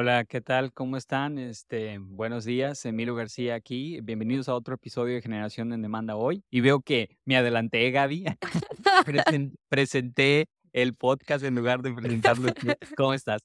Hola, ¿qué tal? ¿Cómo están? Este, buenos días, Emilio García aquí. Bienvenidos a otro episodio de Generación en Demanda hoy. Y veo que me adelanté, Gaby. presenté el podcast en lugar de presentarlo. ¿Cómo estás?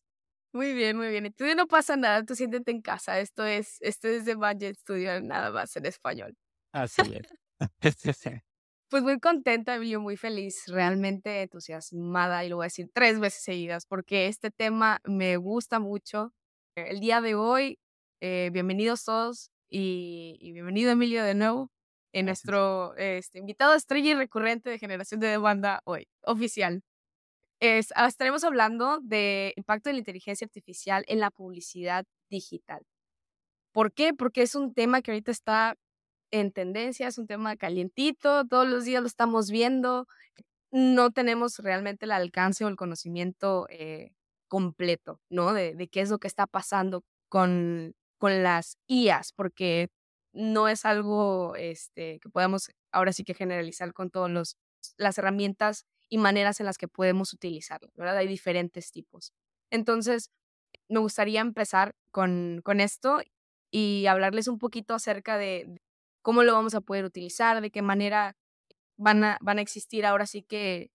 Muy bien, muy bien. Entonces no pasa nada, tú siéntete en casa. Esto es, esto es de Budget Studio, nada más en español. Así es. Pues muy contenta, Emilio, muy feliz, realmente entusiasmada y lo voy a decir tres veces seguidas porque este tema me gusta mucho. El día de hoy, eh, bienvenidos todos y, bienvenido Emilio de nuevo en nuestro este, invitado estrella y recurrente de Generación de Demanda hoy, oficial. Es, ah, estaremos hablando del impacto de la inteligencia artificial en la publicidad digital. ¿Por qué? Porque es un tema que ahorita está en tendencia, es un tema calientito, todos los días lo estamos viendo, no tenemos realmente el alcance o el conocimiento eh, completo, ¿no? De, de, qué es lo que está pasando con, con las IAs, porque no es algo este, que podamos ahora sí que generalizar con todas las herramientas y maneras en las que podemos utilizarlo, ¿verdad? Hay diferentes tipos. Entonces, me gustaría empezar con, con esto y hablarles un poquito acerca de, cómo lo vamos a poder utilizar, de qué manera van a, van a existir ahora sí que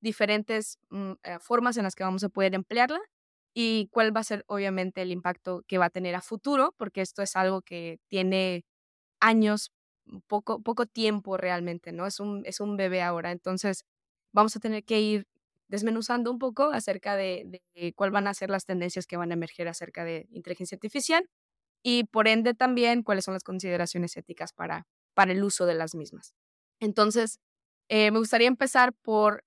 diferentes mm, eh, formas en las que vamos a poder emplearla y cuál va a ser obviamente el impacto que va a tener a futuro, porque esto es algo que tiene años, poco, poco tiempo realmente, ¿no? Es un, es un bebé ahora, entonces vamos a tener que ir desmenuzando un poco acerca de, de cuáles van a ser las tendencias que van a emerger acerca de inteligencia artificial y por ende también cuáles son las consideraciones éticas para, para el uso de las mismas. Entonces, eh, me gustaría empezar por,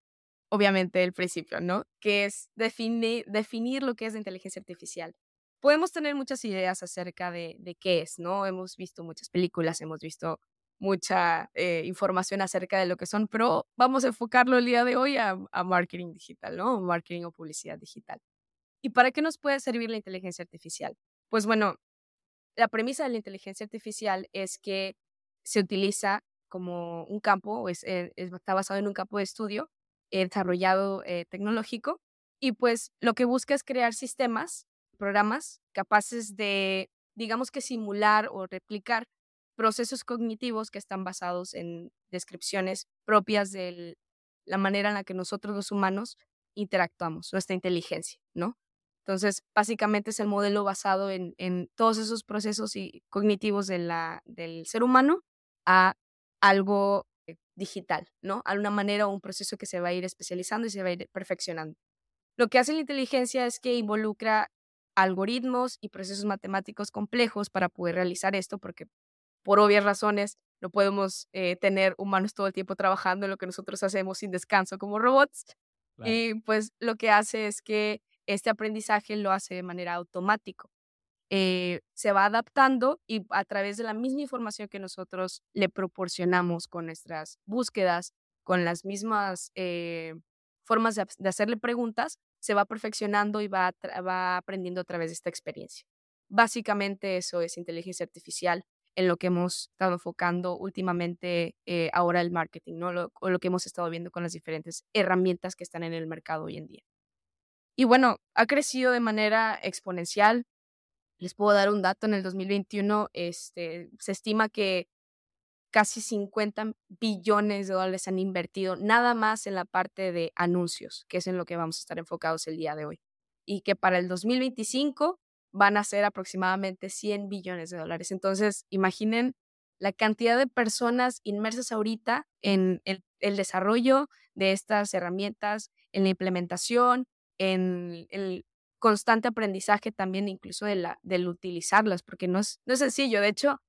obviamente, el principio, ¿no? Que es definir, definir lo que es la inteligencia artificial. Podemos tener muchas ideas acerca de, de qué es, ¿no? Hemos visto muchas películas, hemos visto mucha eh, información acerca de lo que son, pero vamos a enfocarlo el día de hoy a, marketing digital, ¿no? Marketing o publicidad digital. ¿Y para qué nos puede servir la inteligencia artificial? Pues bueno, la premisa de la inteligencia artificial es que se utiliza como un campo, es, eh, está basado en un campo de estudio desarrollado eh, tecnológico, y pues lo que busca es crear sistemas, programas capaces de, digamos que simular o replicar procesos cognitivos que están basados en descripciones propias de la manera en la que nosotros los humanos interactuamos, nuestra inteligencia, ¿no? Entonces, básicamente es el modelo basado en, todos esos procesos y cognitivos de la, del ser humano a algo digital, ¿no? A una manera o un proceso que se va a ir especializando y se va a ir perfeccionando. Lo que hace la inteligencia es que involucra algoritmos y procesos matemáticos complejos para poder realizar esto, porque por obvias razones no podemos eh, tener humanos todo el tiempo trabajando en lo que nosotros hacemos sin descanso como robots. Y pues lo que hace es que este aprendizaje lo hace de manera automática. Eh, se va adaptando y a través de la misma información que nosotros le proporcionamos con nuestras búsquedas, con las mismas eh, formas de, hacerle preguntas, se va perfeccionando y va, va aprendiendo a través de esta experiencia. Básicamente eso es inteligencia artificial en lo que hemos estado enfocando últimamente eh, ahora el marketing, ¿no? o lo que hemos estado viendo con las diferentes herramientas que están en el mercado hoy en día. Y bueno, ha crecido de manera exponencial. Les puedo dar un dato, en el 2021 este, se estima que casi 50 billones de dólares han invertido nada más en la parte de anuncios, que es en lo que vamos a estar enfocados el día de hoy. Y que para el 2025 van a ser aproximadamente 100 billones de dólares. Entonces, imaginen la cantidad de personas inmersas ahorita en el, el desarrollo de estas herramientas, en la implementación, en el constante aprendizaje también incluso de la, del utilizarlas, porque no es, no es sencillo. De hecho,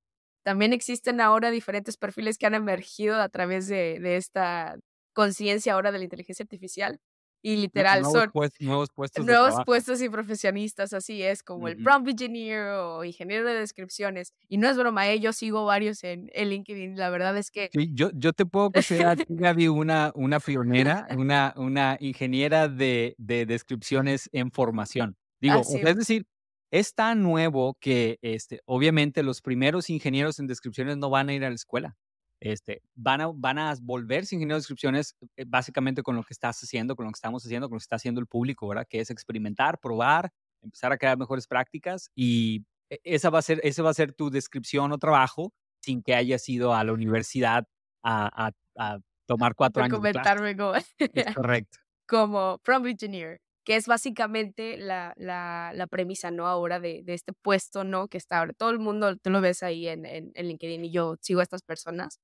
también existen ahora diferentes perfiles que han emergido a través de, de esta conciencia ahora de la inteligencia artificial y literal nuevos son nuevos puestos nuevos puestos y profesionistas, así es, como el prompt engineer o ingeniero de descripciones. Y no es broma, ¿eh? yo sigo varios en, el LinkedIn, la verdad es que... Sí, yo, yo te puedo considerar, Gaby, una, una pionera, una, una ingeniera de, de descripciones en formación. Digo, es decir, es tan nuevo que este, obviamente los primeros ingenieros en descripciones no van a ir a la escuela. Este, van, a, van a volverse ingenieros de descripciones eh, básicamente con lo que estás haciendo, con lo que estamos haciendo, con lo que está haciendo el público, ¿verdad? Que es experimentar, probar, empezar a crear mejores prácticas y e, esa va a ser, ese va a ser tu descripción o trabajo sin que hayas ido a la universidad a, a, tomar cuatro años. Comentarme como, correcto. como prompt engineer, que es básicamente la, la, la premisa, ¿no? Ahora de, de, este puesto, ¿no? Que está ahora, todo el mundo, tú lo ves ahí en, en, en LinkedIn y yo sigo a estas personas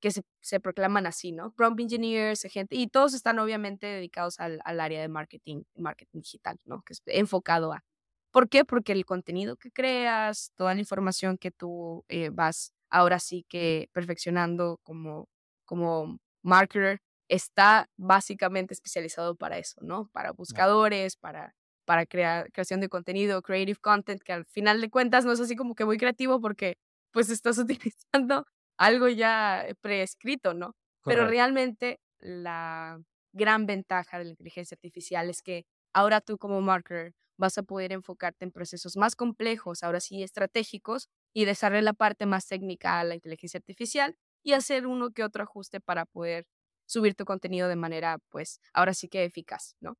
que se, se, proclaman así, ¿no? Prompt engineers, gente, y todos están obviamente dedicados al, al, área de marketing, marketing digital, ¿no? Que es enfocado a. ¿Por qué? Porque el contenido que creas, toda la información que tú eh, vas ahora sí que perfeccionando como, como marketer, está básicamente especializado para eso, ¿no? Para buscadores, para, para crear, creación de contenido, creative content, que al final de cuentas no es así como que muy creativo porque pues estás utilizando algo ya preescrito, ¿no? Pero realmente la gran ventaja de la inteligencia artificial es que ahora tú como marketer vas a poder enfocarte en procesos más complejos, ahora sí estratégicos, y desarrollar la parte más técnica a la inteligencia artificial y hacer uno que otro ajuste para poder subir tu contenido de manera, pues, ahora sí que eficaz, ¿no?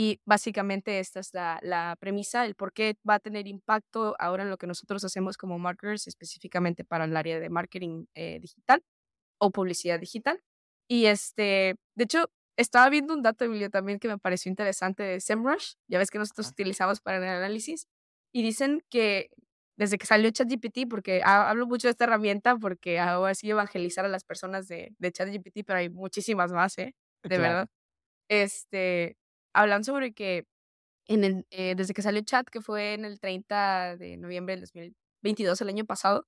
Y básicamente esta es la, la, premisa, el por qué va a tener impacto ahora en lo que nosotros hacemos como marketers, específicamente para el área de marketing eh, digital o publicidad digital. Y este, de hecho, estaba viendo un dato, Emilio, también que me pareció interesante de SEMrush, ya ves que nosotros utilizamos para el análisis, y dicen que desde que salió ChatGPT, porque hablo mucho de esta herramienta porque hago así evangelizar a las personas de, de ChatGPT, pero hay muchísimas más, ¿eh? De verdad. Este, hablan sobre que en eh, desde que salió Chat, que fue en el 30 de noviembre del 2022, el año pasado,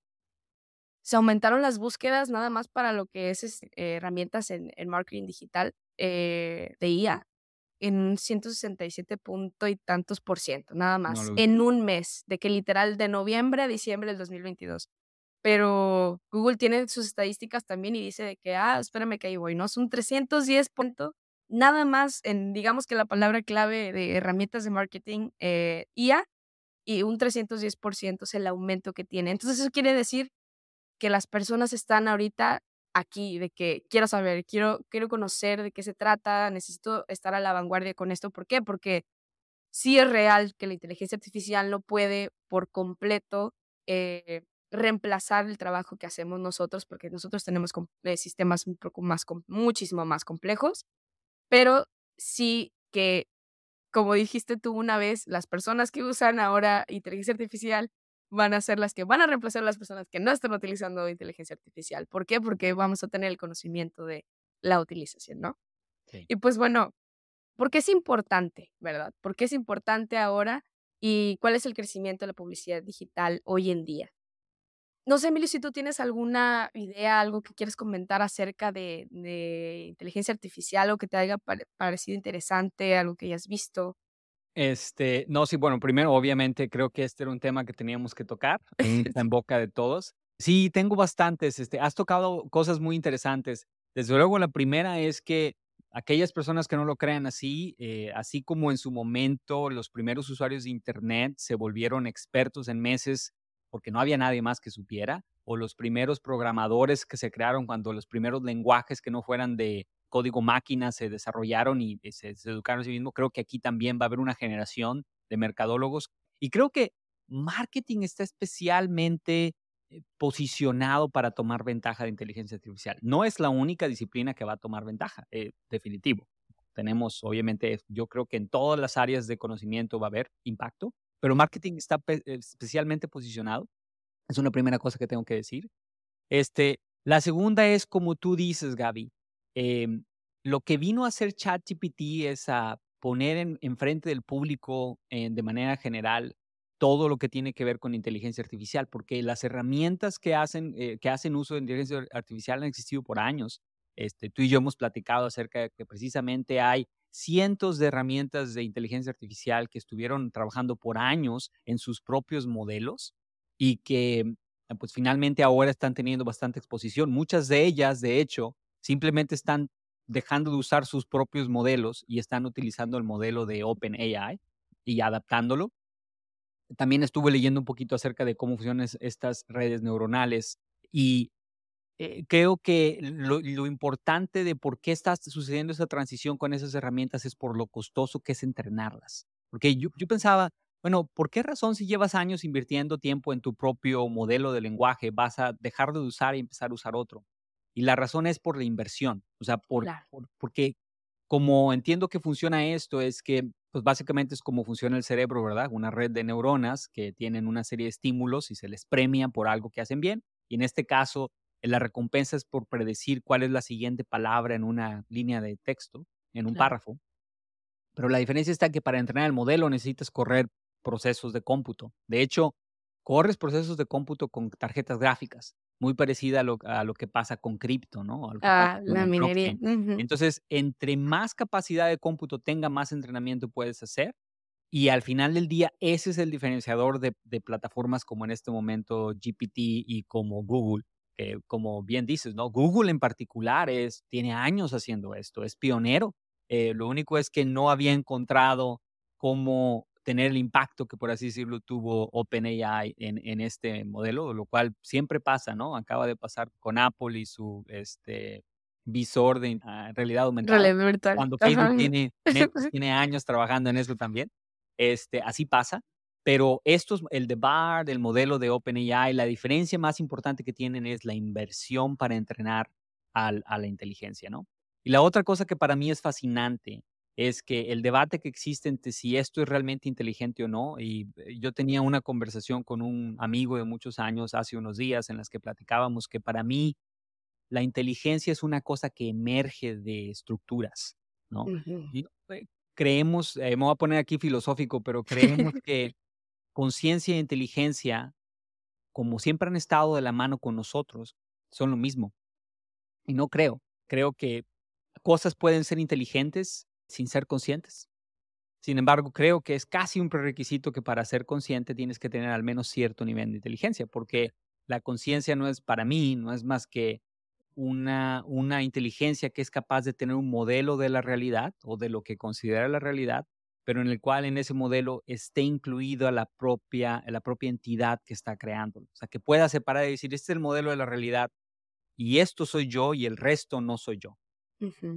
se aumentaron las búsquedas nada más para lo que es, eh, herramientas en, en, marketing digital eh, de IA en un 167 punto y tantos por ciento, nada más, en un mes, de que literal de noviembre a diciembre del 2022. Pero Google tiene sus estadísticas también y dice de que, ah, espérame que ahí voy, ¿no? Son 310 puntos nada más en, digamos que la palabra clave de herramientas de marketing, eh, IA, y un 310% es el aumento que tiene. Entonces eso quiere decir que las personas están ahorita aquí, de que quiero saber, quiero, quiero conocer de qué se trata, necesito estar a la vanguardia con esto. ¿Por qué? Porque sí es real que la inteligencia artificial no puede por completo eh, reemplazar el trabajo que hacemos nosotros, porque nosotros tenemos eh, sistemas un poco más, muchísimo más complejos pero sí que, como dijiste tú una vez, las personas que usan ahora inteligencia artificial van a ser las que van a reemplazar a las personas que no están utilizando inteligencia artificial. ¿Por qué? Porque vamos a tener el conocimiento de la utilización, ¿no? Y pues bueno, ¿por qué es importante, verdad? ¿Por qué es importante ahora y cuál es el crecimiento de la publicidad digital hoy en día? No sé, Emilio, si tú tienes alguna idea, algo que quieres comentar acerca de, de inteligencia artificial o que te haya parecido interesante, algo que hayas visto. Este, no, sí, bueno, primero, obviamente, creo que este era un tema que teníamos que tocar, está en boca de todos. Sí, tengo bastantes, este, has tocado cosas muy interesantes. Desde luego, la primera es que aquellas personas que no lo crean así, eh, así como en su momento los primeros usuarios de Internet se volvieron expertos en meses porque no había nadie más que supiera, o los primeros programadores que se crearon cuando los primeros lenguajes que no fueran de código máquina se desarrollaron y se, educaron a sí mismos, creo que aquí también va a haber una generación de mercadólogos. Y creo que marketing está especialmente eh, posicionado para tomar ventaja de inteligencia artificial. No es la única disciplina que va a tomar ventaja, eh, definitivo. Tenemos, obviamente, yo creo que en todas las áreas de conocimiento va a haber impacto, pero marketing está especialmente posicionado. Es una primera cosa que tengo que decir. Este, la segunda es, como tú dices, Gaby, em, lo que vino a hacer ChatGPT es a poner en, enfrente del público eh, de manera general todo lo que tiene que ver con inteligencia artificial, porque las herramientas que hacen, eh, que hacen uso de inteligencia artificial han existido por años. Este, tú y yo hemos platicado acerca de que precisamente hay cientos de herramientas de inteligencia artificial que estuvieron trabajando por años en sus propios modelos y que pues finalmente ahora están teniendo bastante exposición. Muchas de ellas, de hecho, simplemente están dejando de usar sus propios modelos y están utilizando el modelo de OpenAI y adaptándolo. También estuve leyendo un poquito acerca de cómo funcionan estas redes neuronales y eh, creo que lo, importante de por qué está sucediendo esa transición con esas herramientas es por lo costoso que es entrenarlas. Porque yo, yo pensaba, bueno, ¿por qué razón si llevas años invirtiendo tiempo en tu propio modelo de lenguaje vas a dejar de usar y empezar a usar otro? Y la razón es por la inversión, o sea, por, porque como entiendo que funciona esto es que, pues básicamente es como funciona el cerebro, ¿verdad? Una red de neuronas que tienen una serie de estímulos y se les premia por algo que hacen bien. Y en este caso, la recompensa es por predecir cuál es la siguiente palabra en una línea de texto, en un párrafo. Pero la diferencia está que para entrenar el modelo necesitas correr procesos de cómputo. De hecho, corres procesos de cómputo con tarjetas gráficas, muy parecida a lo, a lo que pasa con cripto, ¿no? Ah, la minería. Entonces, entre más capacidad de cómputo tenga, más entrenamiento puedes hacer. Y al final del día, ese es el diferenciador de, de plataformas como en este momento GPT y como Google, que como bien dices, ¿no? Google en particular es, tiene años haciendo esto, es pionero. Eh, lo único es que no había encontrado cómo tener el impacto que, por así decirlo, tuvo OpenAI en, en este modelo, lo cual siempre pasa, ¿no? Acaba de pasar con Apple y su este, visor de ah, realidad aumentada. Realidad virtual. Cuando Facebook tiene, tiene años trabajando en eso también. Este, así pasa. Pero estos, el de BARD, el modelo de OpenAI, la diferencia más importante que tienen es la inversión para entrenar al, a la inteligencia, ¿no? Y la otra cosa que para mí es fascinante es que el debate que existe entre si esto es realmente inteligente o no, y eh, yo tenía una conversación con un amigo de muchos años hace unos días en las que platicábamos que para mí la inteligencia es una cosa que emerge de estructuras, ¿no? Eh, creemos, eh, me voy a poner aquí filosófico, pero creemos que conciencia e inteligencia, como siempre han estado de la mano con nosotros, son lo mismo. Y no creo. Creo que cosas pueden ser inteligentes sin ser conscientes. Sin embargo, creo que es casi un prerequisito que para ser consciente tienes que tener al menos cierto nivel de inteligencia, porque la conciencia no es para mí, no es más que una, una inteligencia que es capaz de tener un modelo de la realidad o de lo que considera la realidad, pero en el cual en ese modelo esté incluido a la propia, la propia entidad que está creando. O sea, que pueda separar y decir, este es el modelo de la realidad y esto soy yo y el resto no soy yo.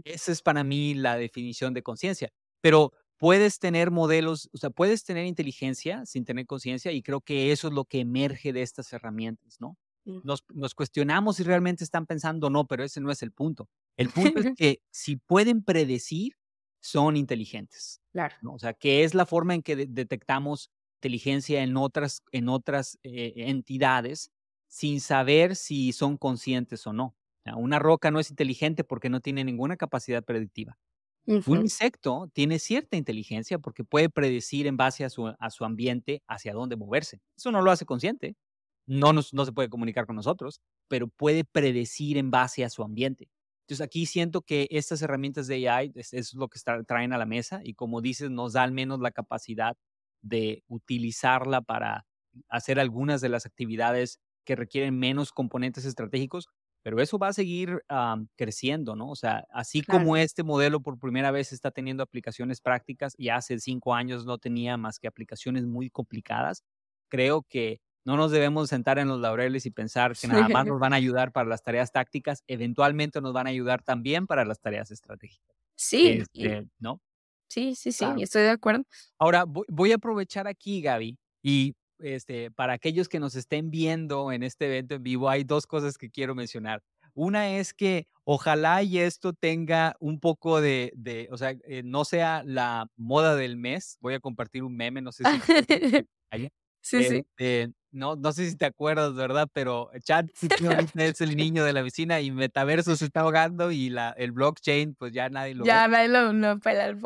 Esa es para mí la definición de conciencia. Pero puedes tener modelos, o sea, puedes tener inteligencia sin tener conciencia y creo que eso es lo que emerge de estas herramientas, ¿no? Mm. Nos, nos, cuestionamos si realmente están pensando o no, pero ese no es el punto. El punto es que si pueden predecir, son inteligentes. Claro. O sea, que es la forma en que detectamos inteligencia en otras, en otras eh, entidades sin saber si son conscientes o no. Una roca no es inteligente porque no tiene ninguna capacidad predictiva. Un insecto tiene cierta inteligencia porque puede predecir en base a su, a su ambiente hacia dónde moverse. Eso no lo hace consciente. No, no se puede comunicar con nosotros, pero puede predecir en base a su ambiente. Entonces aquí siento que estas herramientas de AI es, lo que traen a la mesa y como dices, nos da al menos la capacidad de utilizarla para hacer algunas de las actividades que requieren menos componentes estratégicos, pero eso va a seguir creciendo, ¿no? O sea, así como este modelo por primera vez está teniendo aplicaciones prácticas y hace cinco años no tenía más que aplicaciones muy complicadas, creo que no nos debemos sentar en los laureles y pensar que nada más nos van a ayudar para las tareas tácticas, eventualmente nos van a ayudar también para las tareas estratégicas. Sí. Este, ¿No? Sí, sí, sí, estoy de acuerdo. Ahora, voy, a aprovechar aquí, Gaby, y este, para aquellos que nos estén viendo en este evento en vivo, hay dos cosas que quiero mencionar. Una es que ojalá y esto tenga un poco de, de o sea, eh, no sea la moda del mes. Voy a compartir un meme, no sé si... sí, sí. Este, no, no sé si te acuerdas, ¿verdad? Pero Chat es el niño de la vecina y Metaverso se está ahogando y la, el blockchain, pues ya nadie lo Ya nadie lo, no pela el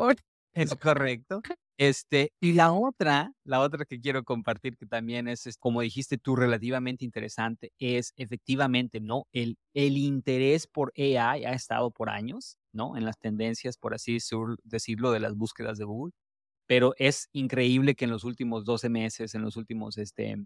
Es correcto. Este, y la otra, la otra que quiero compartir que también es, como dijiste tú, relativamente interesante, es efectivamente, ¿no? El, el interés por AI ha estado por años, ¿no? En las tendencias, por así decirlo, de las búsquedas de Google, pero es increíble que en los últimos 12 meses, en los últimos este,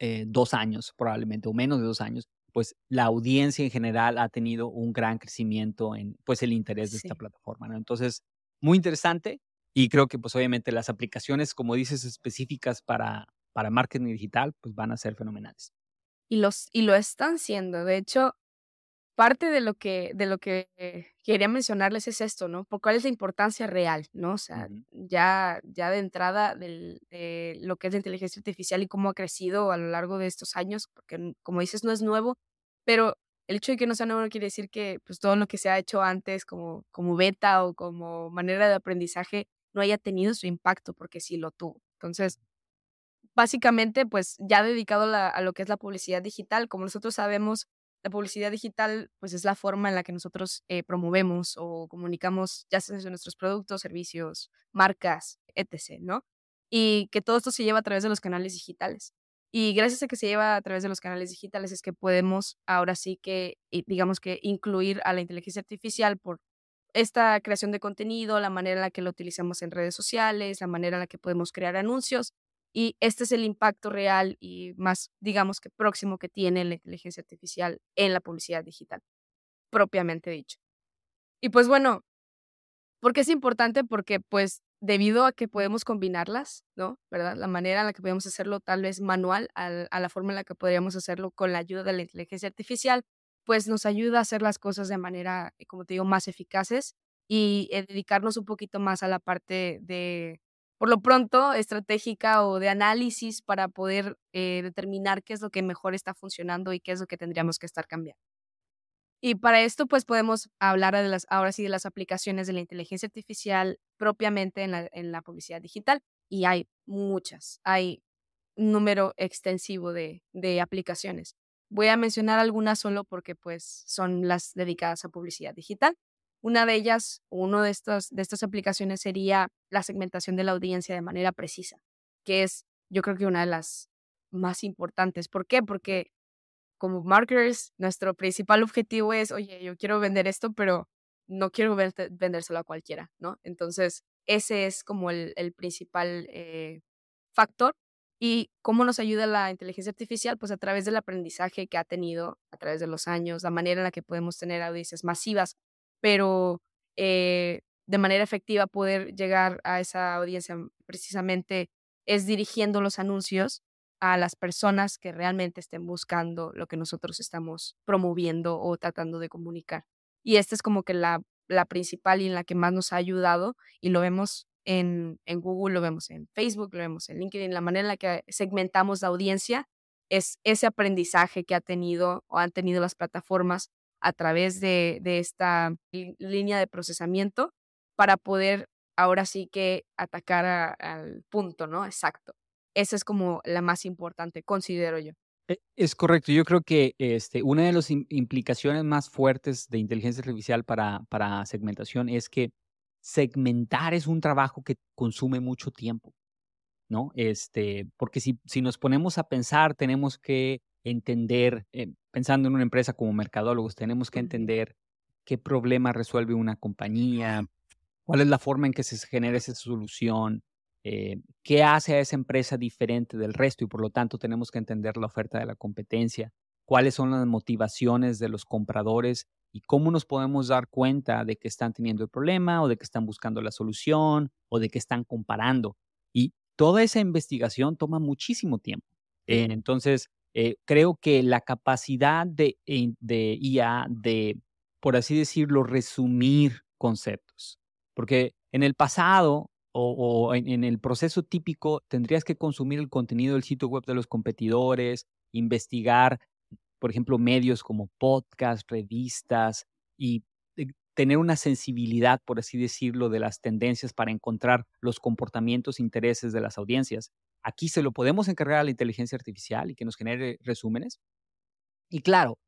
eh, dos años probablemente, o menos de dos años, pues la audiencia en general ha tenido un gran crecimiento en pues el interés de esta plataforma, ¿no? Entonces, muy interesante. Y creo que pues obviamente las aplicaciones, como dices, específicas para, para marketing digital, pues van a ser fenomenales. Y, los, y lo están siendo. De hecho, parte de lo que, de lo que quería mencionarles es esto, ¿no? Por cuál es la importancia real, ¿no? O sea, ya, ya de entrada de lo que es la inteligencia artificial y cómo ha crecido a lo largo de estos años, porque como dices, no es nuevo, pero el hecho de que no sea nuevo no quiere decir que pues, todo lo que se ha hecho antes como, como beta o como manera de aprendizaje no haya tenido su impacto, porque sí lo tuvo. Entonces, básicamente, pues ya dedicado a lo que es la publicidad digital, como nosotros sabemos, la publicidad digital pues es la forma en la que nosotros eh, promovemos o comunicamos ya sea nuestros productos, servicios, marcas, etc., ¿no? Y que todo esto se lleva a través de los canales digitales. Y gracias a que se lleva a través de los canales digitales es que podemos ahora sí que, digamos que, incluir a la inteligencia artificial por esta creación de contenido, la manera en la que lo utilizamos en redes sociales, la manera en la que podemos crear anuncios y este es el impacto real y más, digamos que próximo que tiene la inteligencia artificial en la publicidad digital, propiamente dicho. Y pues bueno, ¿por qué es importante? Porque pues debido a que podemos combinarlas, ¿no? ¿Verdad? La manera en la que podemos hacerlo tal vez manual a, la forma en la que podríamos hacerlo con la ayuda de la inteligencia artificial, pues nos ayuda a hacer las cosas de manera, como te digo, más eficaces y eh, dedicarnos un poquito más a la parte de por lo pronto, estratégica o de análisis para poder eh, determinar qué es lo que mejor está funcionando y qué es lo que tendríamos que estar cambiando. Y para esto, pues podemos hablar de las, ahora sí de las aplicaciones de la inteligencia artificial propiamente en la, publicidad digital. Y hay muchas, hay un número extensivo de, de aplicaciones. Voy a mencionar algunas solo porque pues son las dedicadas a publicidad digital. Una de ellas, uno de, estos, de estas aplicaciones sería la segmentación de la audiencia de manera precisa, que es yo creo que una de las más importantes. ¿Por qué? Porque como marketers, nuestro principal objetivo es, oye, yo quiero vender esto, pero no quiero vendérselo a cualquiera, ¿no? Entonces, ese es como el, principal eh, factor. ¿Y cómo nos ayuda la inteligencia artificial? Pues a través del aprendizaje que ha tenido a través de los años, la manera en la que podemos tener audiencias masivas pero eh, de manera efectiva poder llegar a esa audiencia precisamente es dirigiendo los anuncios a las personas que realmente estén buscando lo que nosotros estamos promoviendo o tratando de comunicar. Y esta es como que la, la principal y en la que más nos ha ayudado y lo vemos en, en Google, lo vemos en Facebook, lo vemos en LinkedIn, la manera en la que segmentamos la audiencia es ese aprendizaje que ha tenido o han tenido las plataformas a través de, esta línea de procesamiento para poder ahora sí que atacar al punto, ¿no? Exacto. Esa es como la más importante, considero yo. E, es correcto. Yo creo que este, una de las implicaciones más fuertes de inteligencia artificial para, para segmentación es que segmentar es un trabajo que consume mucho tiempo, ¿no? Este, porque si, si nos ponemos a pensar, tenemos que entender, eh, pensando en una empresa como mercadólogos, tenemos que entender qué problema resuelve una compañía, cuál es la forma en que se genera esa solución, eh, qué hace a esa empresa diferente del resto y por lo tanto tenemos que entender la oferta de la competencia, cuáles son las motivaciones de los compradores y cómo nos podemos dar cuenta de que están teniendo el problema o de que están buscando la solución o de que están comparando. Y toda esa investigación toma muchísimo tiempo. entonces, eh, creo que la capacidad de, IA de, por así decirlo, resumir conceptos, porque en el pasado o, en, el proceso típico tendrías que consumir el contenido del sitio web de los competidores, investigar, por ejemplo, medios como podcasts, revistas y eh, tener una sensibilidad, por así decirlo, de las tendencias para encontrar los comportamientos, intereses de las audiencias. Aquí se lo podemos encargar a la inteligencia artificial y que nos genere resúmenes. Y claro,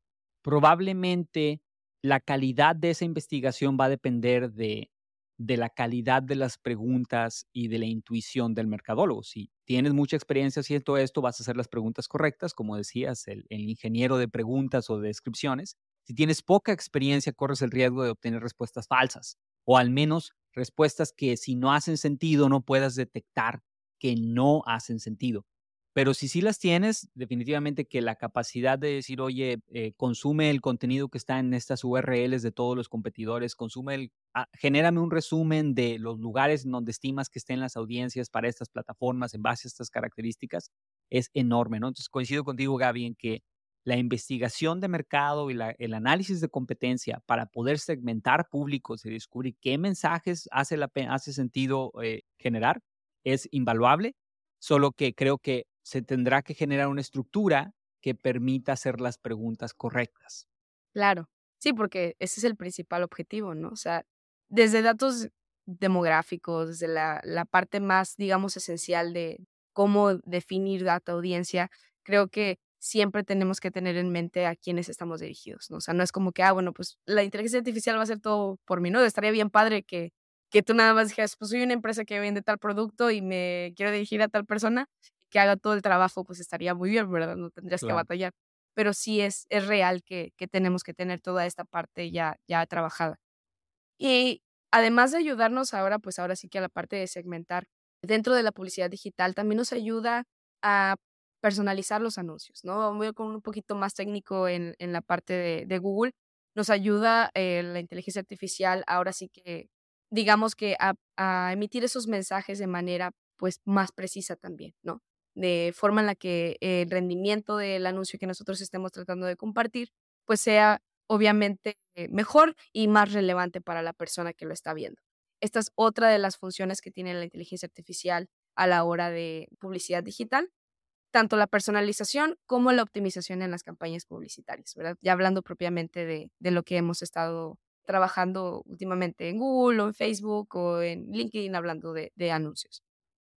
probablemente la calidad de esa investigación va a depender de, de la calidad de las preguntas y de la intuición del mercadólogo. Si tienes mucha experiencia haciendo esto, vas a hacer las preguntas correctas, como decías, el, el, ingeniero de preguntas o de descripciones. Si tienes poca experiencia, corres el riesgo de obtener respuestas falsas o al menos respuestas que si no hacen sentido no puedas detectar que no hacen sentido. Pero si sí las tienes, definitivamente que la capacidad de decir, oye, eh, consume el contenido que está en estas URLs de todos los competidores, consume el, ah, genérame un resumen de los lugares donde estimas que estén las audiencias para estas plataformas en base a estas características, es enorme, ¿no? Entonces coincido contigo, Gaby, en que la investigación de mercado y el análisis de competencia para poder segmentar públicos y descubrir qué mensajes hace, la, hace sentido eh, generar es invaluable, solo que creo que se tendrá que generar una estructura que permita hacer las preguntas correctas. Claro, sí, porque ese es el principal objetivo, ¿no? O sea, desde datos demográficos, desde la, la parte más, digamos, esencial de cómo definir data audiencia, creo que siempre tenemos que tener en mente a quiénes estamos dirigidos, ¿no? O sea, no es como que, ah, bueno, pues la inteligencia artificial va a hacer todo por mí, ¿no? Estaría bien padre que, que tú nada más dijeras, pues soy una empresa que vende tal producto y me quiero dirigir a tal persona que haga todo el trabajo, pues estaría muy bien, ¿verdad? No tendrías que batallar. Pero sí es, es real que, que tenemos que tener toda esta parte ya, ya trabajada. Y además de ayudarnos ahora, pues ahora sí que a la parte de segmentar dentro de la publicidad digital, también nos ayuda a personalizar los anuncios, ¿no? Voy con un poquito más técnico en, en la parte de, de Google. Nos ayuda eh, la inteligencia artificial ahora sí que, digamos que a, emitir esos mensajes de manera pues más precisa también, ¿no? De forma en la que el rendimiento del anuncio que nosotros estemos tratando de compartir pues sea obviamente mejor y más relevante para la persona que lo está viendo. Esta es otra de las funciones que tiene la inteligencia artificial a la hora de publicidad digital tanto la personalización como la optimización en las campañas publicitarias, ¿verdad? Ya hablando propiamente de, de lo que hemos estado trabajando últimamente en Google o en Facebook o en LinkedIn hablando de, anuncios.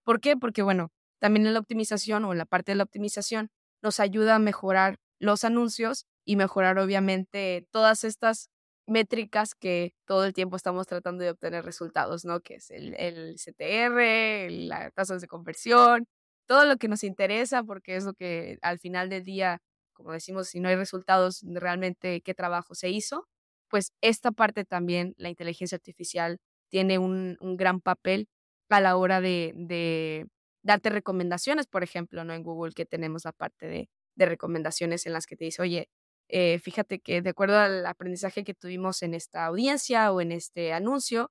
¿Por qué? Porque, bueno, también en la optimización o en la parte de la optimización nos ayuda a mejorar los anuncios y mejorar obviamente todas estas métricas que todo el tiempo estamos tratando de obtener resultados, ¿no? Que es el CTR, las tasas de conversión, todo lo que nos interesa, porque es lo que al final del día, como decimos, si no hay resultados, realmente qué trabajo se hizo, pues esta parte también, la inteligencia artificial tiene un, un gran papel a la hora de, darte recomendaciones, por ejemplo, ¿no? En Google que tenemos la parte de, de recomendaciones en las que te dice, oye, eh, fíjate que de acuerdo al aprendizaje que tuvimos en esta audiencia o en este anuncio,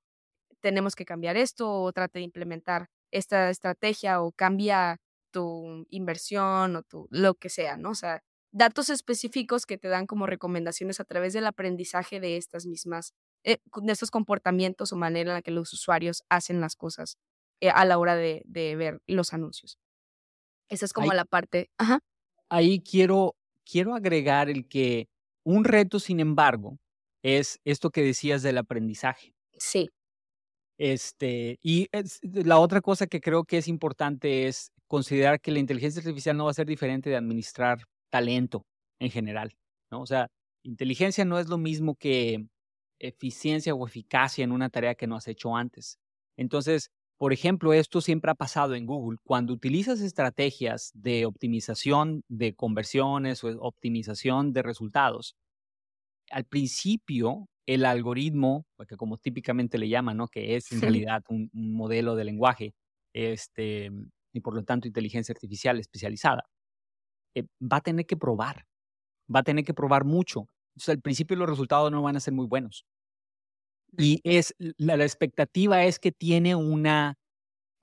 tenemos que cambiar esto o trate de implementar esta estrategia o cambia tu inversión o tu lo que sea, ¿no? O sea, datos específicos que te dan como recomendaciones a través del aprendizaje de estas mismas, eh, de estos comportamientos o manera en la que los usuarios hacen las cosas eh, a la hora de, de, ver los anuncios. Esa es como la parte. Ajá. Ahí quiero, quiero agregar el que un reto, sin embargo, es esto que decías del aprendizaje. Sí. Este, y la otra cosa que creo que es importante es considerar que la inteligencia artificial no va a ser diferente de administrar talento en general, ¿no? O sea, inteligencia no es lo mismo que eficiencia o eficacia en una tarea que no has hecho antes. Entonces, por ejemplo, esto siempre ha pasado en Google. Cuando utilizas estrategias de optimización de conversiones o optimización de resultados, al principio el algoritmo, que como típicamente le llaman, ¿no? que es en realidad un, un, modelo de lenguaje, este, y por lo tanto inteligencia artificial especializada, eh, va a tener que probar, va a tener que probar mucho. Entonces, al principio los resultados no van a ser muy buenos. Y es, la, la expectativa es que tiene una,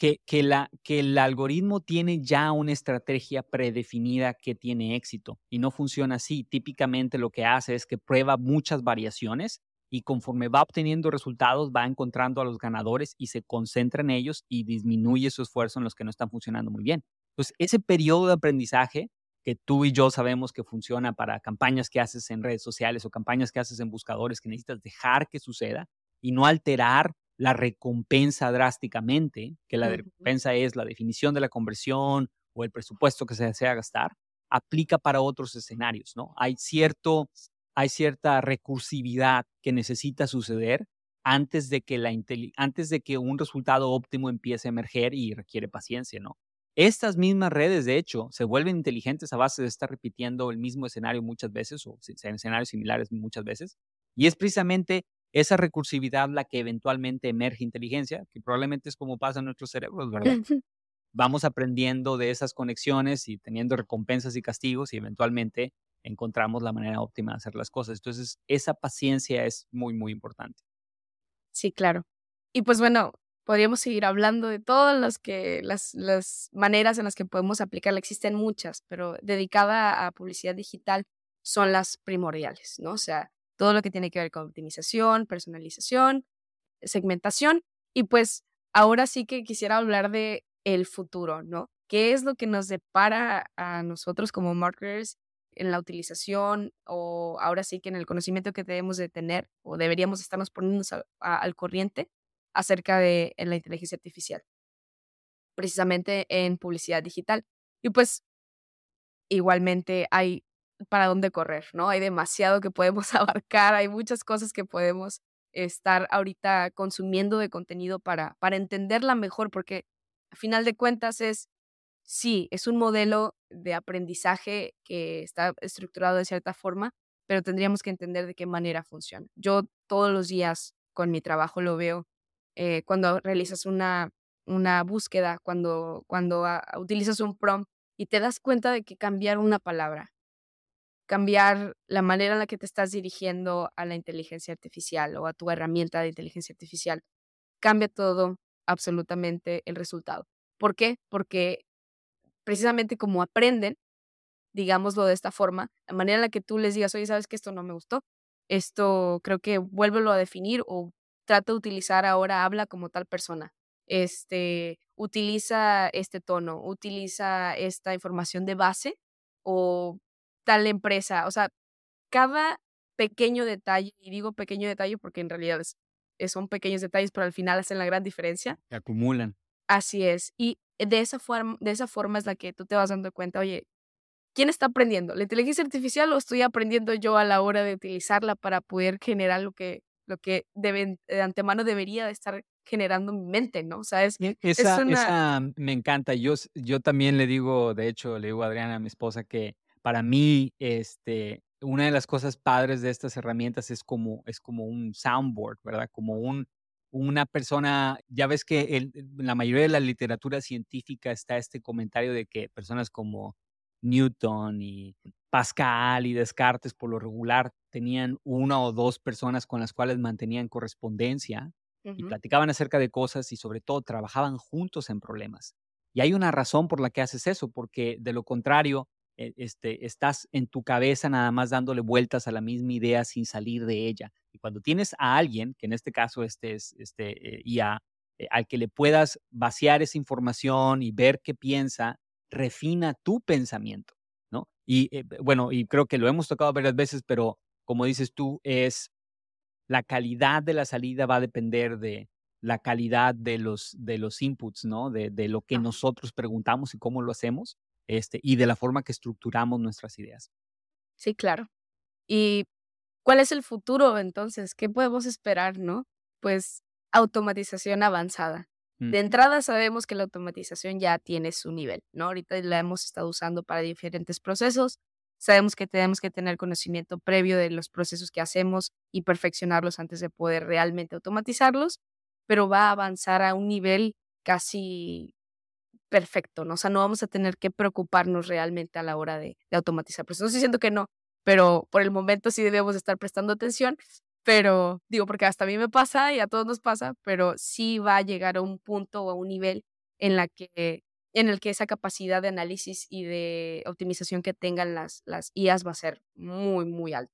que, que, la, que el algoritmo tiene ya una estrategia predefinida que tiene éxito y no funciona así. Típicamente lo que hace es que prueba muchas variaciones y conforme va obteniendo resultados, va encontrando a los ganadores y se concentra en ellos y disminuye su esfuerzo en los que no están funcionando muy bien. Entonces, ese periodo de aprendizaje que tú y yo sabemos que funciona para campañas que haces en redes sociales o campañas que haces en buscadores, que necesitas dejar que suceda y no alterar la recompensa drásticamente, que la recompensa es la definición de la conversión o el presupuesto que se desea gastar, aplica para otros escenarios, ¿no? Hay cierto hay cierta recursividad que necesita suceder antes de que, la antes de que un resultado óptimo empiece a emerger y requiere paciencia, ¿no? Estas mismas redes, de hecho, se vuelven inteligentes a base de estar repitiendo el mismo escenario muchas veces o escenarios similares muchas veces. Y es precisamente esa recursividad la que eventualmente emerge inteligencia, que probablemente es como pasa en nuestros cerebros, ¿verdad? Vamos aprendiendo de esas conexiones y teniendo recompensas y castigos y eventualmente encontramos la manera óptima de hacer las cosas. Entonces, esa paciencia es muy, muy importante. Sí, claro. Y pues bueno, podríamos seguir hablando de todas las que las, las maneras en las que podemos aplicarla. Existen muchas, pero dedicada a publicidad digital, son las primordiales, ¿no? O sea, todo lo que tiene que ver con optimización, personalización, segmentación y pues ahora sí que quisiera hablar de el futuro, ¿no? ¿Qué es lo que nos depara a nosotros como marketers en la utilización o ahora sí que en el conocimiento que debemos de tener o deberíamos estarnos poniendo al corriente acerca de la inteligencia artificial, precisamente en publicidad digital. Y pues igualmente hay para dónde correr, ¿no? Hay demasiado que podemos abarcar, hay muchas cosas que podemos estar ahorita consumiendo de contenido para, para entenderla mejor, porque a final de cuentas es, sí, es un modelo de aprendizaje que está estructurado de cierta forma, pero tendríamos que entender de qué manera funciona. Yo todos los días con mi trabajo lo veo eh, cuando realizas una, una búsqueda, cuando, cuando ah, utilizas un prompt y te das cuenta de que cambiar una palabra cambiar la manera en la que te estás dirigiendo a la inteligencia artificial o a tu herramienta de inteligencia artificial. Cambia todo, absolutamente, el resultado. ¿Por qué? Porque precisamente como aprenden, digámoslo de esta forma, la manera en la que tú les digas, oye, sabes que esto no me gustó, esto creo que vuélvelo a definir o trata de utilizar ahora, habla como tal persona. Este, utiliza este tono, utiliza esta información de base o tal empresa. O sea, cada pequeño detalle, y digo pequeño detalle porque en realidad son pequeños detalles, pero al final hacen la gran diferencia. Se acumulan. Así es. Y de esa, forma, de esa forma es la que tú te vas dando cuenta, oye, ¿quién está aprendiendo? ¿La inteligencia artificial o estoy aprendiendo yo a la hora de utilizarla para poder generar lo que, lo que de antemano debería de estar generando mi mente, ¿no? O sea, es, esa, esa me encanta. Yo, yo también le digo, de hecho, le digo a Adriana, a mi esposa, que para mí, este, una de las cosas padres de estas herramientas es como, es como un soundboard, ¿verdad? Como un, una persona, ya ves que en la mayoría de la literatura científica está este comentario de que personas como Newton y Pascal y Descartes por lo regular tenían una o dos personas con las cuales mantenían correspondencia y platicaban acerca de cosas y sobre todo trabajaban juntos en problemas. Y hay una razón por la que haces eso, porque de lo contrario, e, este, estás en tu cabeza nada más dándole vueltas a la misma idea sin salir de ella. Y cuando tienes a alguien, que en este caso este es este, eh, IA, eh, al que le puedas vaciar esa información y ver qué piensa, refina tu pensamiento. Y eh, bueno, y creo que lo hemos tocado varias veces, pero como dices tú, es la calidad de la salida va a depender de la calidad de los, de los inputs, ¿no? De, de lo que nosotros preguntamos y cómo lo hacemos este, y de la forma que estructuramos nuestras ideas. Sí, claro. ¿Y cuál es el futuro entonces? ¿Qué podemos esperar, no? Pues automatización avanzada. De entrada sabemos que la automatización ya tiene su nivel, ¿no? Ahorita la hemos estado usando para diferentes procesos. Sabemos que tenemos que tener conocimiento previo de los procesos que hacemos y perfeccionarlos antes de poder realmente automatizarlos, pero va a avanzar a un nivel casi perfecto, ¿no? O sea, no vamos a tener que preocuparnos realmente a la hora de, automatizar. Pues no estoy diciendo que no, pero por el momento sí debemos estar prestando atención, pero digo, porque hasta a mí me pasa y a todos nos pasa, pero sí va a llegar a un punto o a un nivel en la que en el que esa capacidad de análisis y de optimización que tengan las, las IAs va a ser muy, muy alta.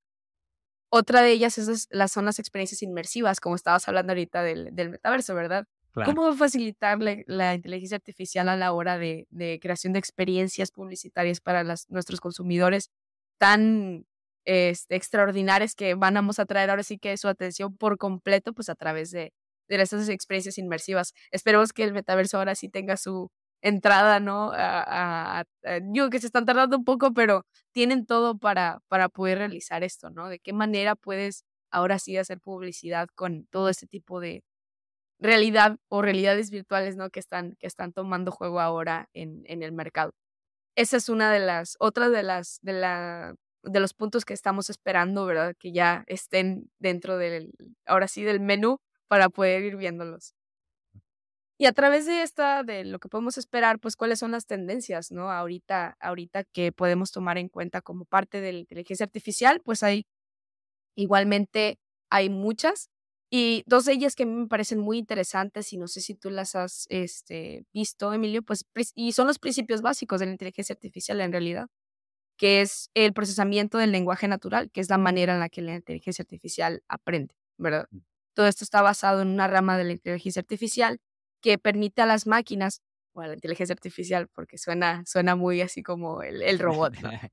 Otra de ellas es las, son las experiencias inmersivas, como estabas hablando ahorita del, del metaverso, ¿verdad? ¿Cómo va a facilitar la, inteligencia artificial a la hora de, creación de experiencias publicitarias para nuestros consumidores tan este, extraordinarias que vamos a traer ahora sí que su atención por completo pues a través de, de estas experiencias inmersivas? Esperemos que el metaverso ahora sí tenga su entrada, ¿no? A, yo que se están tardando un poco, pero tienen todo para, para poder realizar esto, ¿no? ¿De qué manera puedes ahora sí hacer publicidad con todo este tipo de, realidad o realidades virtuales, ¿no? Que están, que están tomando juego ahora en, en el mercado. Esa es una de las, otra de las, de la, de los puntos que estamos esperando, ¿verdad? Que ya estén dentro del, ahora sí, del menú para poder ir viéndolos. Y a través de esta, de lo que podemos esperar, pues cuáles son las tendencias, ¿no? Ahorita, ahorita que podemos tomar en cuenta como parte de la inteligencia artificial, pues hay igualmente, hay muchas, y dos de ellas que a mí me parecen muy interesantes y no sé si tú las has este, visto, Emilio, pues y son los principios básicos de la inteligencia artificial en realidad. Que es el procesamiento del lenguaje natural, que es la manera en la que la inteligencia artificial aprende, ¿verdad? Mm. Todo esto está basado en una rama de la inteligencia artificial que permite a las máquinas, o a la inteligencia artificial, porque suena, suena muy así como el, robot,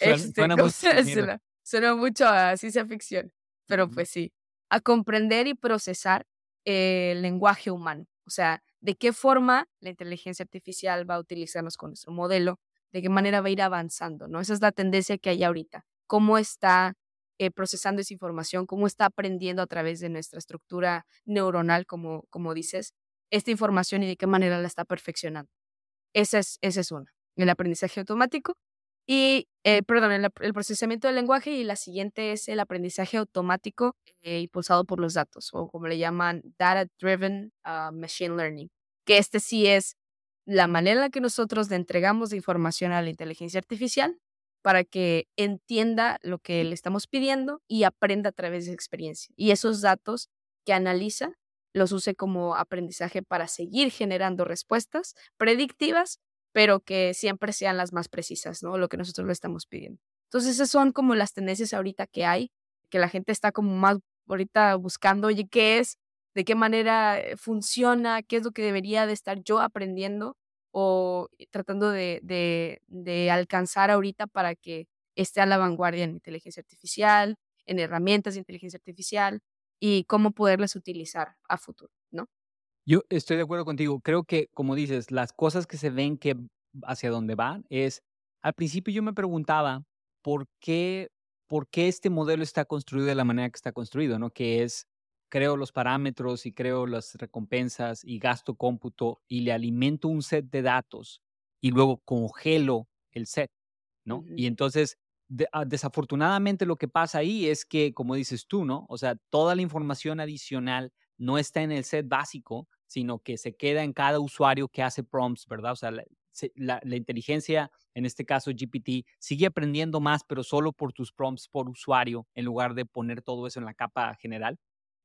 este, suena, mucho a ciencia ficción, pero pues sí, a comprender y procesar el lenguaje humano. O sea, de qué forma la inteligencia artificial va a utilizarnos con nuestro modelo, de qué manera va a ir avanzando, ¿no? Esa es la tendencia que hay ahorita. Cómo está eh, procesando esa información, cómo está aprendiendo a través de nuestra estructura neuronal, como, como dices, esta información y de qué manera la está perfeccionando. Esa es, esa es una, el aprendizaje automático y, eh, perdón, el, procesamiento del lenguaje y la siguiente es el aprendizaje automático eh, impulsado por los datos o como le llaman Data Driven ah, Machine Learning, que este sí es la manera en la que nosotros le entregamos información a la inteligencia artificial para que entienda lo que le estamos pidiendo y aprenda a través de experiencia. Y esos datos que analiza los use como aprendizaje para seguir generando respuestas predictivas, pero que siempre sean las más precisas, ¿no? Lo que nosotros le estamos pidiendo. Entonces, esas son como las tendencias ahorita que hay, que la gente está como más ahorita buscando, oye, ¿qué es? ¿De qué manera eh, funciona? ¿Qué es lo que debería de estar yo aprendiendo? O tratando de, de, alcanzar ahorita para que esté a la vanguardia en inteligencia artificial, en herramientas de inteligencia artificial y cómo poderlas utilizar a futuro, ¿no? Yo estoy de acuerdo contigo. Creo que, como dices, las cosas que se ven que hacia dónde van es, al principio yo me preguntaba por qué, por qué este modelo está construido de la manera que está construido, ¿no? Que es creo los parámetros y creo las recompensas y gasto cómputo y le alimento un set de datos y luego congelo el set, ¿no? Y entonces, ah, desafortunadamente lo que pasa ahí es que, como dices tú, ¿no? O sea, toda la información adicional no está en el set básico, sino que se queda en cada usuario que hace prompts, ¿verdad? O sea, la, la, inteligencia, en este caso GPT, sigue aprendiendo más, pero solo por tus prompts por usuario, en lugar de poner todo eso en la capa general.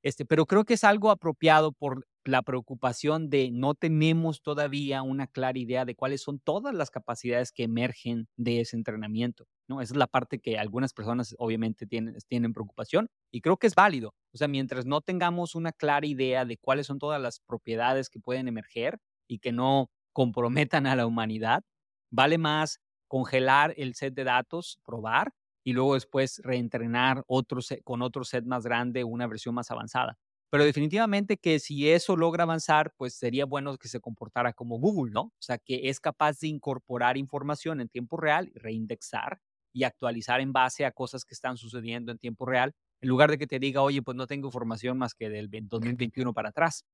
Este, pero creo que es algo apropiado por la preocupación de no tenemos todavía una clara idea de cuáles son todas las capacidades que emergen de ese entrenamiento. ¿no? Esa es la parte que algunas personas obviamente tienen, tienen preocupación y creo que es válido. O sea, mientras no tengamos una clara idea de cuáles son todas las propiedades que pueden emerger y que no comprometan a la humanidad, vale más congelar el set de datos, probar y luego después reentrenar otro con otro set más grande, una versión más avanzada. Pero definitivamente que si eso logra avanzar, pues sería bueno que se comportara como Google, ¿no? O sea, que es capaz de incorporar información en tiempo real, reindexar y actualizar en base a cosas que están sucediendo en tiempo real, en lugar de que te diga, oye, pues no tengo información más que del 2021 para atrás.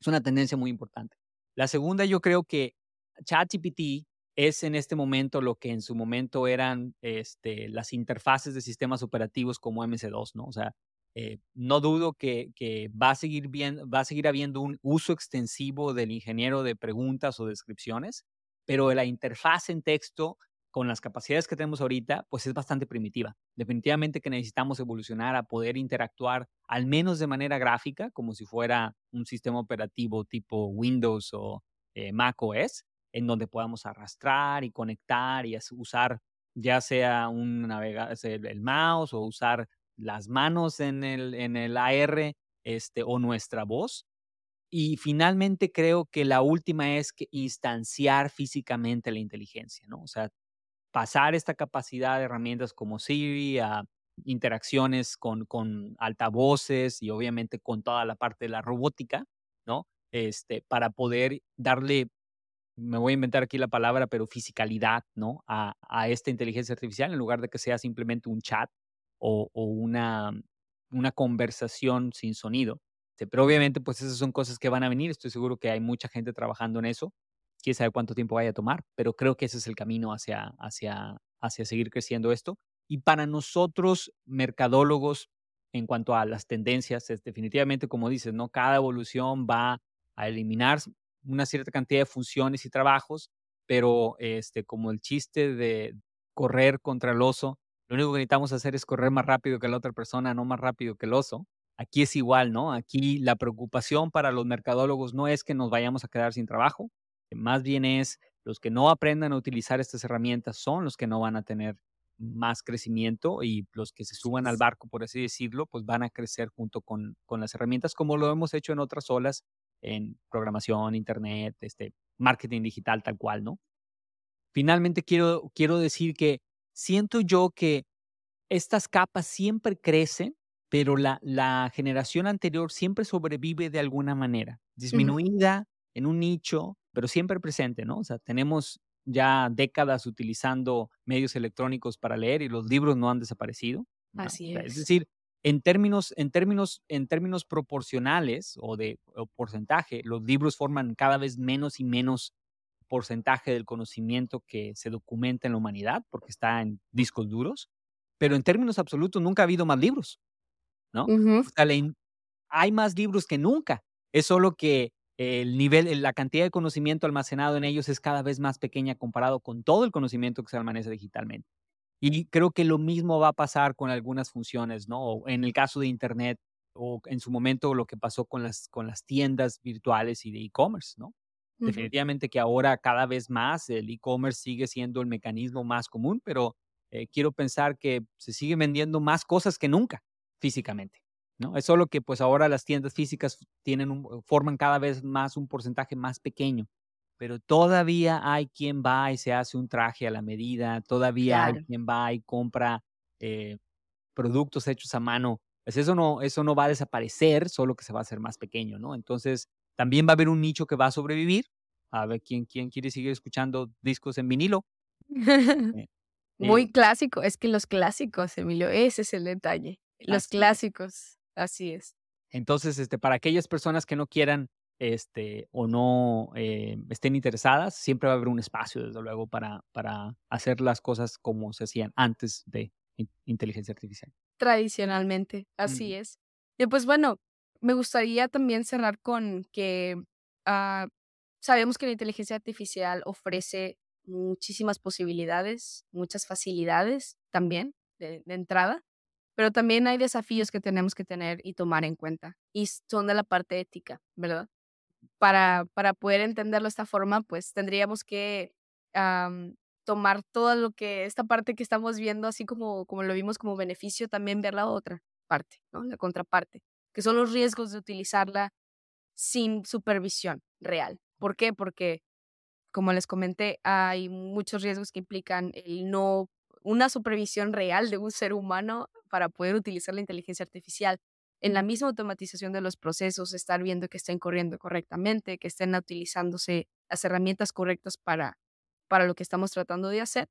Es una tendencia muy importante. La segunda, yo creo que ChatGPT es en este momento lo que en su momento eran este, las interfaces de sistemas operativos como MC2, ¿no? O sea, eh, no dudo que, va, a seguir habiendo un uso extensivo del ingeniero de preguntas o descripciones, pero la interfaz en texto con las capacidades que tenemos ahorita, pues es bastante primitiva. Definitivamente que necesitamos evolucionar a poder interactuar al menos de manera gráfica, como si fuera un sistema operativo tipo Windows o eh, Mac OS, en donde podamos arrastrar y conectar y usar ya sea un navegador, el, mouse o usar las manos en el, en el AR este, o nuestra voz. Y finalmente creo que la última es que instanciar físicamente la inteligencia, ¿no? O sea, pasar esta capacidad de herramientas como Siri a interacciones con, con altavoces y obviamente con toda la parte de la robótica, ¿no? Este, para poder darle me voy a inventar aquí la palabra, pero fisicalidad, ¿no? A, esta inteligencia artificial en lugar de que sea simplemente un chat o, una, una conversación sin sonido. Pero obviamente, pues esas son cosas que van a venir. Estoy seguro que hay mucha gente trabajando en eso. Quién sabe cuánto tiempo vaya a tomar, pero creo que ese es el camino hacia, hacia, hacia seguir creciendo esto. Y para nosotros, mercadólogos, en cuanto a las tendencias, es definitivamente, como dices, ¿no? Cada evolución va a eliminar una cierta cantidad de funciones y trabajos, pero este, como el chiste de correr contra el oso, lo único que necesitamos hacer es correr más rápido que la otra persona, no más rápido que el oso. Aquí es igual, ¿no? Aquí la preocupación para los mercadólogos no es que nos vayamos a quedar sin trabajo, más bien es los que no aprendan a utilizar estas herramientas son los que no van a tener más crecimiento y los que se suban al barco, por así decirlo, pues van a crecer junto con, con las herramientas como lo hemos hecho en otras olas, en programación, internet, este, marketing digital tal cual, ¿no? Finalmente quiero, quiero decir que siento yo que estas capas siempre crecen, pero la, la generación anterior siempre sobrevive de alguna manera, disminuida en un nicho, pero siempre presente, ¿no? O sea, tenemos ya décadas utilizando medios electrónicos para leer y los libros no han desaparecido. Así es. Es decir, en términos, en términos, en términos proporcionales o de porcentaje, los libros forman cada vez menos y menos porcentaje del conocimiento que se documenta en la humanidad, porque está en discos duros, pero en términos absolutos nunca ha habido más libros, ¿no? hay más libros que nunca. Es solo que el nivel, la cantidad de conocimiento almacenado en ellos es cada vez más pequeña comparado con todo el conocimiento que se almacena digitalmente. Y creo que lo mismo va a pasar con algunas funciones, ¿no? En el caso de Internet o en su momento lo que pasó con las, con las tiendas virtuales y de e-commerce, ¿no? Definitivamente que ahora cada vez más el e-commerce sigue siendo el mecanismo más común, pero eh, quiero pensar que se sigue vendiendo más cosas que nunca físicamente. ¿no? Es solo que pues ahora las tiendas físicas tienen un, forman cada vez más un porcentaje más pequeño, pero todavía hay quien va y se hace un traje a la medida, todavía hay quien va y compra eh, productos hechos a mano. Pues eso no, eso no va a desaparecer, solo que se va a hacer más pequeño, ¿no? Entonces, también va a haber un nicho que va a sobrevivir. A ver quién, quién quiere seguir escuchando discos en vinilo. Eh, Muy eh clásico, es que los clásicos, Emilio, ese es el detalle. Los clásicos. Así es. Entonces, este, para aquellas personas que no quieran este, o no eh, estén interesadas, siempre va a haber un espacio, desde luego, para, para hacer las cosas como se hacían antes de inteligencia artificial. Tradicionalmente, así es. Y pues bueno, me gustaría también cerrar con que ah, sabemos que la inteligencia artificial ofrece muchísimas posibilidades, muchas facilidades también de entrada, pero también hay desafíos que tenemos que tener y tomar en cuenta, y son de la parte ética, ¿verdad? Para, para poder entenderlo de esta forma, pues tendríamos que tomar todo lo que, esta parte que estamos viendo, así como, como lo vimos como beneficio, también ver la otra parte, ¿no? La contraparte, que son los riesgos de utilizarla sin supervisión real. ¿Por qué? Porque, como les comenté, hay muchos riesgos que implican el no una supervisión real de un ser humano para poder utilizar la inteligencia artificial en la misma automatización de los procesos, estar viendo que estén corriendo correctamente, que estén utilizándose las herramientas correctas para, para lo que estamos tratando de hacer.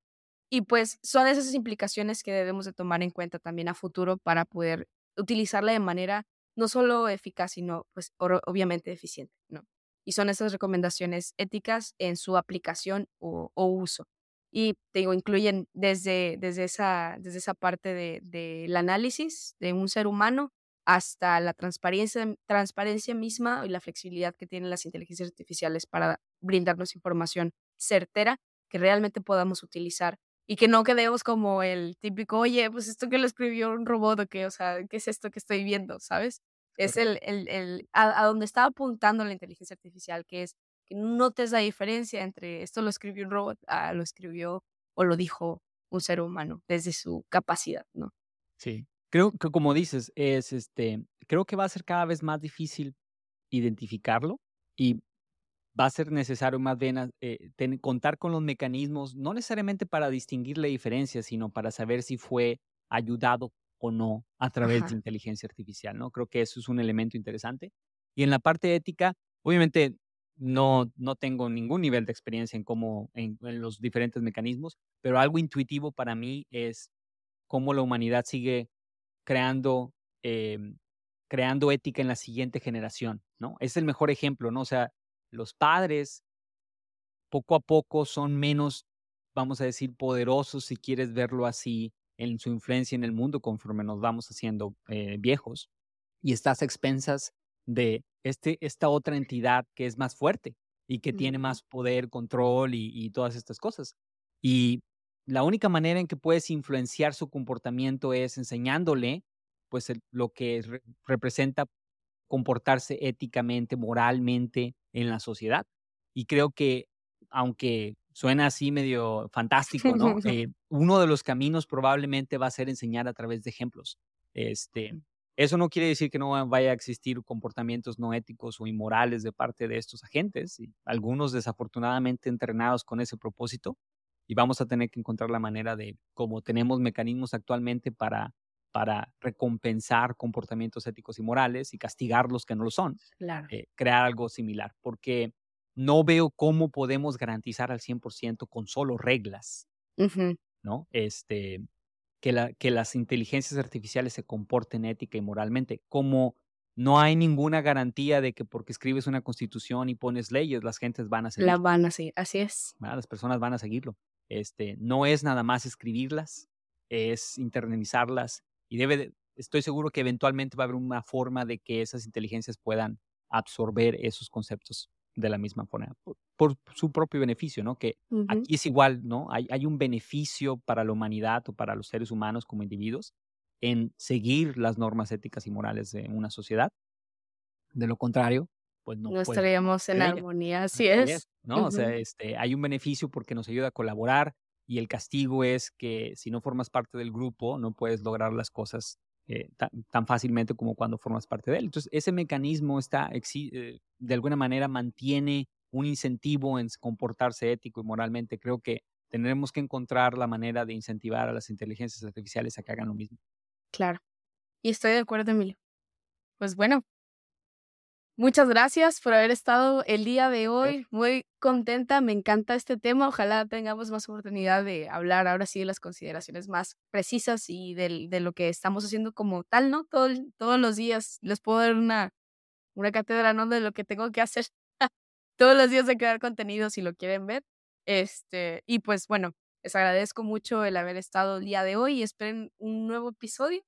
Y pues son esas implicaciones que debemos de tomar en cuenta también a futuro para poder utilizarla de manera no solo eficaz, sino pues obviamente eficiente, ¿no? Y son esas recomendaciones éticas en su aplicación o uso y te incluyen desde, desde, esa, desde esa parte del de, análisis de un ser humano hasta la transparencia, transparencia misma y la flexibilidad que tienen las inteligencias artificiales para brindarnos información certera que realmente podamos utilizar y que no quedemos como el típico, oye, pues esto que lo escribió un robot o qué, o sea, ¿qué es esto que estoy viendo? ¿Sabes? Es el, el, el a, a, donde está apuntando la inteligencia artificial, que es que notes la diferencia entre esto lo escribió un robot, a lo escribió o lo dijo un ser humano desde su capacidad, ¿no? Sí, creo que como dices, es este, creo que va a ser cada vez más difícil identificarlo y va a ser necesario más bien eh, contar con los mecanismos, no necesariamente para distinguir la diferencia, sino para saber si fue ayudado o no a través de inteligencia artificial, ¿no? Creo que eso es un elemento interesante. Y en la parte ética, obviamente no, no tengo ningún nivel de experiencia en cómo, en, los diferentes mecanismos, pero algo intuitivo para mí es cómo la humanidad sigue creando, em, creando ética en la siguiente generación, ¿no? Es el mejor ejemplo, ¿no? O sea, los padres poco a poco son menos, vamos a decir, poderosos, si quieres verlo así, en su influencia en el mundo conforme nos vamos haciendo eh, viejos, y estás a expensas de este, esta otra entidad que es más fuerte y que tiene más poder, control y, todas estas cosas. Y la única manera en que puedes influenciar su comportamiento es enseñándole pues lo que representa comportarse éticamente, moralmente en la sociedad. Y creo que aunque suena así medio fantástico, ¿no? Eh, uno de los caminos probablemente va a ser enseñar a través de ejemplos. Este, eso no quiere decir que no vaya a existir comportamientos no éticos o inmorales de parte de estos agentes, y algunos desafortunadamente entrenados con ese propósito, y vamos a tener que encontrar la manera de, como tenemos mecanismos actualmente para, para recompensar comportamientos éticos y morales y castigar los que no lo son, eh, crear algo similar, porque no veo cómo podemos garantizar al 100% con solo reglas, ¿no? Este, que, la, que las inteligencias artificiales se comporten ética y moralmente, como no hay ninguna garantía de que porque escribes una constitución y pones leyes, las gentes van a seguir. La van a seguir, así es. Las personas van a seguirlo. Este, no es nada más escribirlas, es internalizarlas y debe, estoy seguro que eventualmente va a haber una forma de que esas inteligencias puedan absorber esos conceptos de la misma forma, por, su propio beneficio, ¿no? Que aquí es igual, ¿no? Hay, hay un beneficio para la humanidad o para los seres humanos como individuos en seguir las normas éticas y morales de una sociedad. De lo contrario, pues no. No estaríamos en armonía, así, es. ¿no? O sea, este, hay un beneficio porque nos ayuda a colaborar y el castigo es que si no formas parte del grupo, no puedes lograr las cosas eh, tan, fácilmente como cuando formas parte de él. Entonces, ese mecanismo está, eh, de alguna manera mantiene un incentivo en comportarse ético y moralmente. Creo que tendremos que encontrar la manera de incentivar a las inteligencias artificiales a que hagan lo mismo. Claro. Y estoy de acuerdo, Emilio. Pues bueno, Muchas gracias por haber estado el día de hoy. Muy contenta, me encanta este tema. Ojalá tengamos más oportunidad de hablar ahora sí de las consideraciones más precisas y de lo que estamos haciendo como tal, ¿no? Todo, todos los días les puedo dar una, una cátedra, ¿no? De lo que tengo que hacer todos los días de crear contenido si lo quieren ver. Este, y pues bueno, les agradezco mucho el haber estado el día de hoy y esperen un nuevo episodio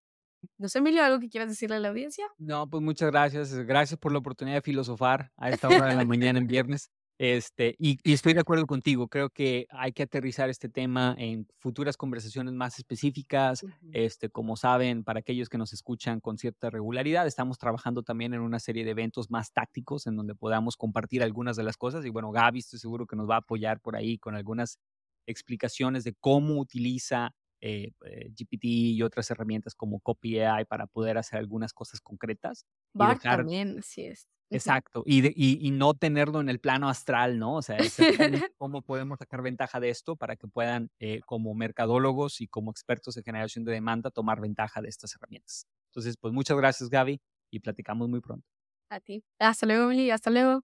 no sé, Emilio, ¿algo que quieras decirle a la audiencia? No, pues muchas gracias. Gracias por la oportunidad de filosofar a esta hora de la mañana en viernes. Este, y, estoy de acuerdo contigo. Creo que hay que aterrizar este tema en futuras conversaciones más específicas. Este, como saben, para aquellos que nos escuchan con cierta regularidad, estamos trabajando también en una serie de eventos más tácticos en donde podamos compartir algunas de las cosas. Y bueno, Gaby, estoy seguro que nos va a apoyar por ahí con algunas explicaciones de cómo utiliza eh, eh GPT y otras herramientas como Copy AI para poder hacer algunas cosas concretas. Bart también, sí es. Exacto, y, y, no tenerlo en el plano astral, ¿no? O sea, cómo podemos sacar ventaja de esto para que puedan, eh, como mercadólogos y como expertos en generación de demanda, tomar ventaja de estas herramientas. Entonces, pues muchas gracias, Gaby, y platicamos muy pronto. A ti. Hasta luego, Emily. Hasta luego.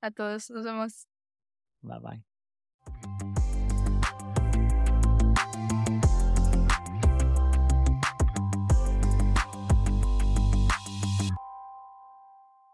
A todos. Nos vemos. Bye bye.